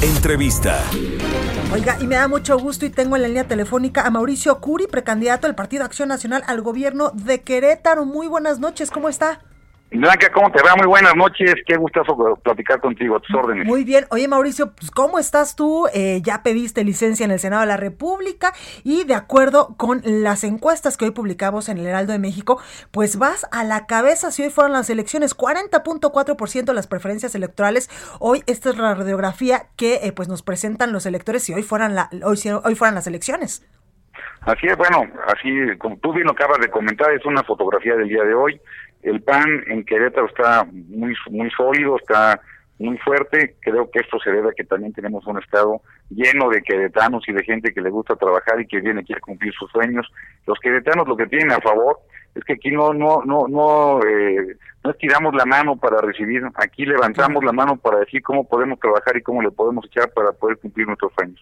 Entrevista. Oiga, y me da mucho gusto y tengo en la línea telefónica a Mauricio Curi, precandidato del Partido Acción Nacional al gobierno de Querétaro. Muy buenas noches, ¿cómo está? Blanca, ¿cómo te va? Muy buenas noches. Qué gustazo platicar contigo, a tus órdenes. Muy bien. Oye, Mauricio, pues, ¿cómo estás tú? Eh, ya pediste licencia en el Senado de la República y de acuerdo con las encuestas que hoy publicamos en el Heraldo de México, pues vas a la cabeza si hoy fueron las elecciones. 40.4% de las preferencias electorales. Hoy esta es la radiografía que eh, pues nos presentan los electores si hoy fueran, la, hoy, hoy fueran las elecciones. Así es, bueno, así como tú bien lo acabas de comentar, es una fotografía del día de hoy el PAN en Querétaro está muy muy sólido, está muy fuerte. Creo que esto se debe a que también tenemos un estado lleno de queretanos y de gente que le gusta trabajar y que viene aquí a cumplir sus sueños. Los queretanos lo que tienen a favor es que aquí no no no no eh, no estiramos la mano para recibir, aquí levantamos la mano para decir cómo podemos trabajar y cómo le podemos echar para poder cumplir nuestros sueños.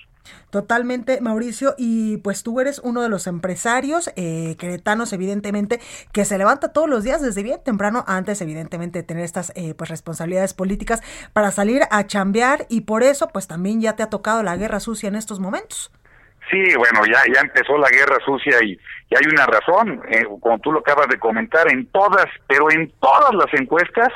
Totalmente, Mauricio, y pues tú eres uno de los empresarios eh, queretanos, evidentemente, que se levanta todos los días desde bien temprano, antes evidentemente de tener estas eh, pues responsabilidades políticas para salir a chambear y por eso pues también ya te ha tocado la guerra sucia en estos momentos. Sí, bueno, ya ya empezó la guerra sucia y, y hay una razón, eh, como tú lo acabas de comentar, en todas, pero en todas las encuestas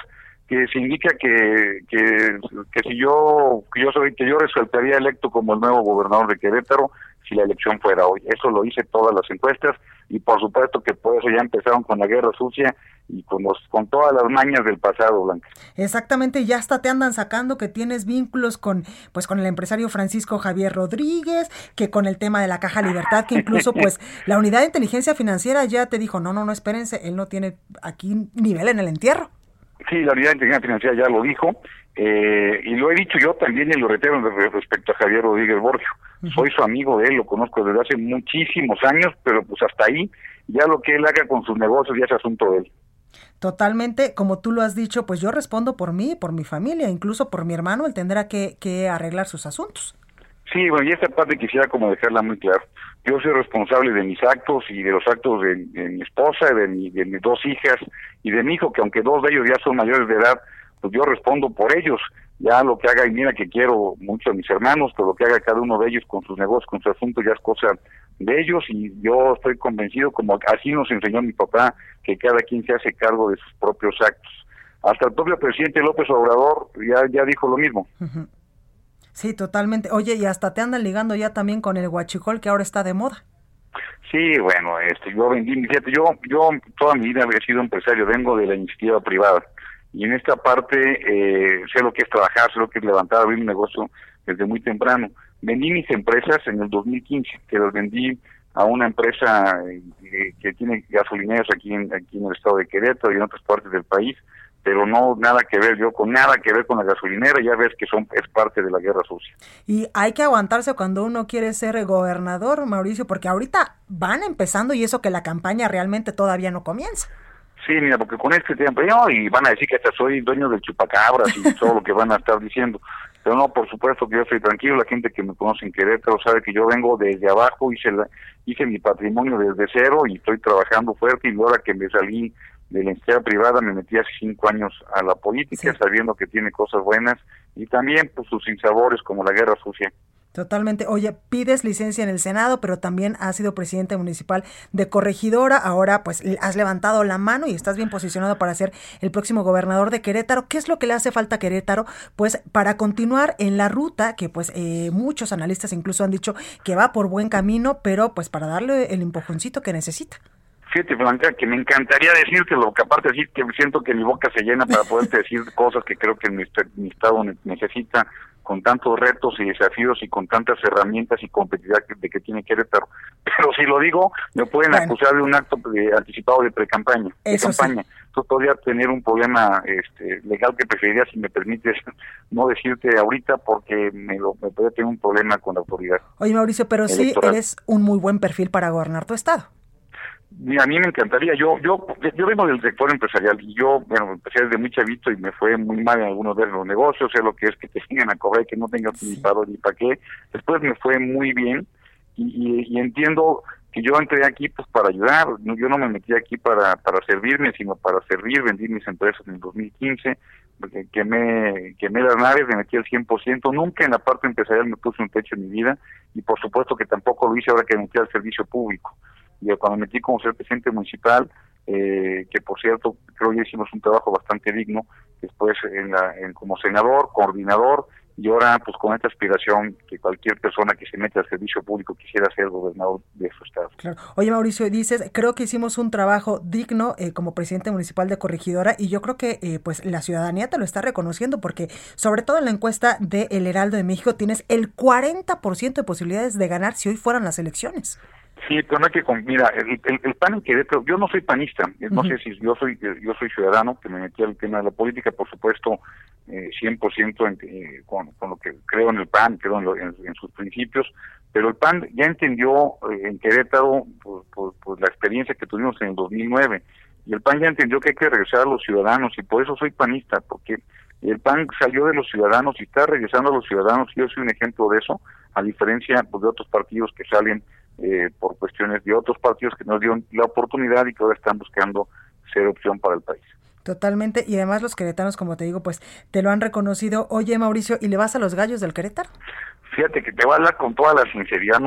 que se indica que, que, que si yo que yo soy que yo resultaría electo como el nuevo gobernador de Querétaro si la elección fuera hoy. Eso lo hice todas las encuestas y por supuesto que por eso ya empezaron con la guerra sucia y con los, con todas las mañas del pasado, Blanca. Exactamente, ya hasta te andan sacando que tienes vínculos con pues con el empresario Francisco Javier Rodríguez, que con el tema de la Caja Libertad, que incluso pues la Unidad de Inteligencia Financiera ya te dijo, "No, no, no, espérense, él no tiene aquí nivel en el entierro." Sí, la Unidad de Inteligencia Financiera ya lo dijo, eh, y lo he dicho yo también y lo reitero respecto a Javier Rodríguez Borgio. Soy su amigo de él, lo conozco desde hace muchísimos años, pero pues hasta ahí, ya lo que él haga con sus negocios ya es asunto de él. Totalmente, como tú lo has dicho, pues yo respondo por mí, por mi familia, incluso por mi hermano, él tendrá que, que arreglar sus asuntos. Sí, bueno, y esta parte quisiera como dejarla muy clara. Yo soy responsable de mis actos y de los actos de, mi esposa, de, mi, de mis dos hijas y de mi hijo, que aunque dos de ellos ya son mayores de edad, pues yo respondo por ellos. Ya lo que haga, y mira que quiero mucho a mis hermanos, pero lo que haga cada uno de ellos con sus negocios, con su asunto, ya es cosa de ellos y yo estoy convencido, como así nos enseñó mi papá, que cada quien se hace cargo de sus propios actos. Hasta el propio presidente López Obrador ya, ya dijo lo mismo. Sí, totalmente. Oye, y hasta te andan ligando ya también con el huachicol que ahora está de moda. Sí, bueno, este, yo vendí, fíjate, yo, yo toda mi vida he sido empresario, vengo de la iniciativa privada y en esta parte eh, sé lo que es trabajar, sé lo que es levantar, abrir un negocio desde muy temprano. Vendí mis empresas en el 2015, que las vendí a una empresa eh, que tiene gasolineros aquí en, aquí en el estado de Querétaro y en otras partes del país, pero no nada que ver yo con nada que ver con la gasolinera, ya ves que son es parte de la guerra sucia. Y hay que aguantarse cuando uno quiere ser gobernador, Mauricio, porque ahorita van empezando y eso que la campaña realmente todavía no comienza. Sí, mira, porque con este tiempo, yo, y van a decir que hasta soy dueño del chupacabras y todo lo que van a estar diciendo. Pero no, por supuesto que yo estoy tranquilo, la gente que me conoce en Querétaro sabe que yo vengo desde abajo, hice, la, hice mi patrimonio desde cero y estoy trabajando fuerte y ahora que me salí de la entidad privada me metí hace cinco años a la política sabiendo que tiene cosas buenas y también pues sus insabores como la guerra sucia. Totalmente. Oye, pides licencia en el Senado, pero también has sido presidente municipal de Corregidora. Ahora, pues, has levantado la mano y estás bien posicionado para ser el próximo gobernador de Querétaro. ¿Qué es lo que le hace falta a Querétaro? Pues, para continuar en la ruta que, pues, eh, muchos analistas incluso han dicho que va por buen camino, pero, pues, para darle el empujoncito que necesita. Fíjate, Blanca, que me encantaría decirte lo que aparte decir que siento que mi boca se llena para poderte decir cosas que creo que mi estado necesita con tantos retos y desafíos y con tantas herramientas y competitividad que, de que tiene Querétaro. Pero si lo digo, me pueden acusar de un acto de, anticipado de pre-campaña, de campaña. Entonces podría tener un problema este, legal que preferiría, si me permites, no decirte ahorita porque me, lo, me podría tener un problema con la autoridad. Oye, Mauricio, pero sí eres un muy buen perfil para gobernar tu estado a mí me encantaría. Yo yo yo vengo del sector empresarial y yo, bueno, empecé desde muy chavito y me fue muy mal en algunos de los negocios, sé lo que es que te sigan a cobrar y que no tengas ni para ni para qué. Después me fue muy bien y, y, entiendo que yo entré aquí pues para ayudar. Yo no me metí aquí para para servirme, sino para servir. Vendí mis empresas en el 2015, quemé, quemé las naves, me metí al 100%. Nunca en la parte empresarial me puse un techo en mi vida y por supuesto que tampoco lo hice ahora que me metí al servicio público y cuando me metí como ser presidente municipal, eh, que por cierto creo que hicimos un trabajo bastante digno, después en la, en, como senador, coordinador, y ahora pues con esta aspiración que cualquier persona que se mete al servicio público quisiera ser gobernador de su estado. Claro. Oye Mauricio, dices, creo que hicimos un trabajo digno eh, como presidente municipal de Corregidora y yo creo que eh, pues la ciudadanía te lo está reconociendo porque sobre todo en la encuesta de El Heraldo de México tienes el 40% de posibilidades de ganar si hoy fueran las elecciones. Sí, pero no hay que mira, el, el, pan en Querétaro, yo no soy panista, no sé si yo soy yo soy ciudadano que me metí al tema de la política, por supuesto, eh, 100% en, eh, con, con, lo que creo en el PAN, creo en, sus principios, pero el PAN ya entendió eh, en Querétaro por, por, la experiencia que tuvimos en el 2009 y el PAN ya entendió que hay que regresar a los ciudadanos y por eso soy panista, porque el PAN salió de los ciudadanos y está regresando a los ciudadanos y yo soy un ejemplo de eso, a diferencia pues, de otros partidos que salen eh, por cuestiones de otros partidos que nos dieron la oportunidad y que ahora están buscando ser opción para el país. Totalmente, y además los queretanos, como te digo, pues te lo han reconocido. Oye, Mauricio, ¿y le vas a los gallos del Querétaro? Fíjate que te voy a hablar con toda la sinceridad,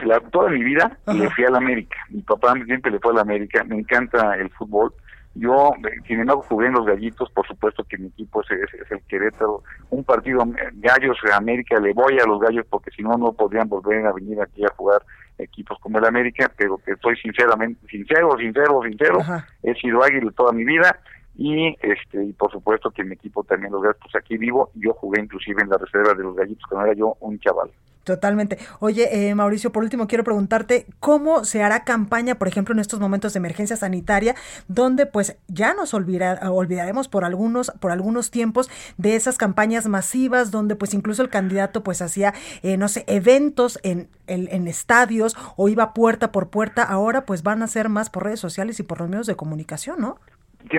la, toda mi vida le fui a la América. Mi papá siempre le fue a la América, me encanta el fútbol, yo, sin embargo, jugué en los gallitos, por supuesto que mi equipo es, el Querétaro. Un partido, eh, Gallos de América, le voy a los gallos porque si no, no podrían volver a venir aquí a jugar equipos como el América, pero que estoy sinceramente, sincero, sincero, sincero, he sido águila toda mi vida y este y por supuesto que mi equipo también los gallos, pues aquí vivo, yo jugué inclusive en la reserva de los gallitos cuando era yo un chaval. Totalmente. Oye, eh, Mauricio, por último quiero preguntarte cómo se hará campaña, por ejemplo, en estos momentos de emergencia sanitaria, donde pues ya nos olvidaremos por algunos, por algunos tiempos de esas campañas masivas, donde pues incluso el candidato pues hacía, eh, no sé, eventos en, en, estadios o iba puerta por puerta. Ahora pues van a ser más por redes sociales y por los medios de comunicación, ¿no?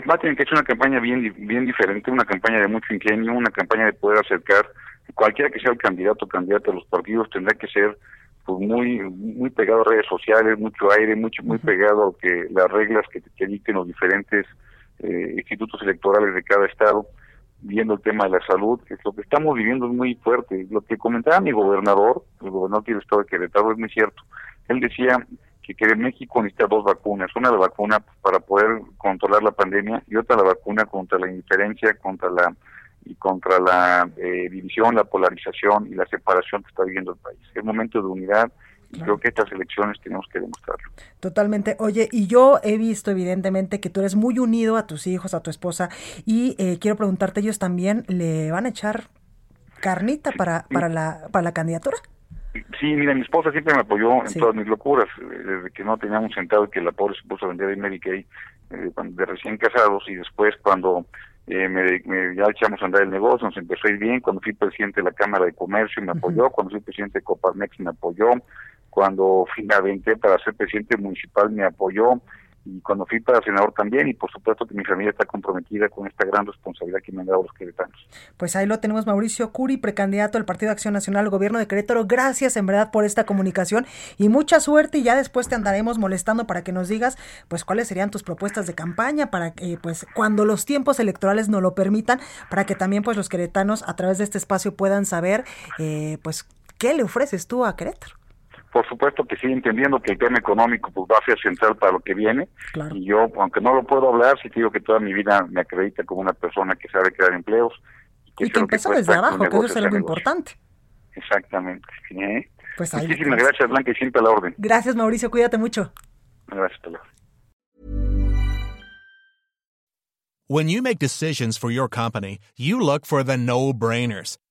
Va a tener que ser una campaña bien, bien diferente, una campaña de mucho ingenio, una campaña de poder acercar cualquiera que sea el candidato o candidata a los partidos tendrá que ser pues muy muy pegado a redes sociales, mucho aire, mucho muy pegado a que las reglas que, que dicten los diferentes eh, institutos electorales de cada estado, viendo el tema de la salud, que es lo que estamos viviendo es muy fuerte. Lo que comentaba mi gobernador, el gobernador del estado de Querétaro, es muy cierto. Él decía que, que México necesita dos vacunas, una la vacuna para poder controlar la pandemia y otra la vacuna contra la indiferencia, contra la y contra la eh, división, la polarización y la separación que está viviendo el país. Es momento de unidad y creo que estas elecciones tenemos que demostrarlo. Totalmente. Oye, y yo he visto evidentemente que tú eres muy unido a tus hijos, a tu esposa, y eh, quiero preguntarte, ¿ellos también le van a echar carnita para, para, la, para la candidatura? Sí, mira, mi esposa siempre me apoyó en todas mis locuras, desde que no teníamos sentado y que la pobre se puso a vender en Medicaid eh, de recién casados y después cuando eh, me, ya echamos a andar el negocio, nos empezó a ir bien, cuando fui presidente de la Cámara de Comercio me apoyó, cuando fui presidente de Coparmex me apoyó, cuando finalmente para ser presidente municipal me apoyó, y cuando fui para senador también y por supuesto que mi familia está comprometida con esta gran responsabilidad que me han dado los queretanos. Pues ahí lo tenemos Mauricio Curi, precandidato del Partido de Acción Nacional al gobierno de Querétaro. Gracias en verdad por esta comunicación y mucha suerte y ya después te andaremos molestando para que nos digas pues cuáles serían tus propuestas de campaña para que pues cuando los tiempos electorales nos lo permitan para que también pues los queretanos a través de este espacio puedan saber eh, pues qué le ofreces tú a Querétaro por supuesto que sí, entendiendo que el tema económico pues va a ser central para lo que viene. Y yo, aunque no lo puedo hablar, sí digo que toda mi vida me acredita como una persona que sabe crear empleos. Y que, empezó desde abajo, que eso es algo importante. Exactamente. ¿eh? Pues Muchísimas gracias, Blanca, y siempre a la orden. Gracias, Mauricio. Cuídate mucho. Gracias, hasta When you make decisions for your company, you look for the no-brainers.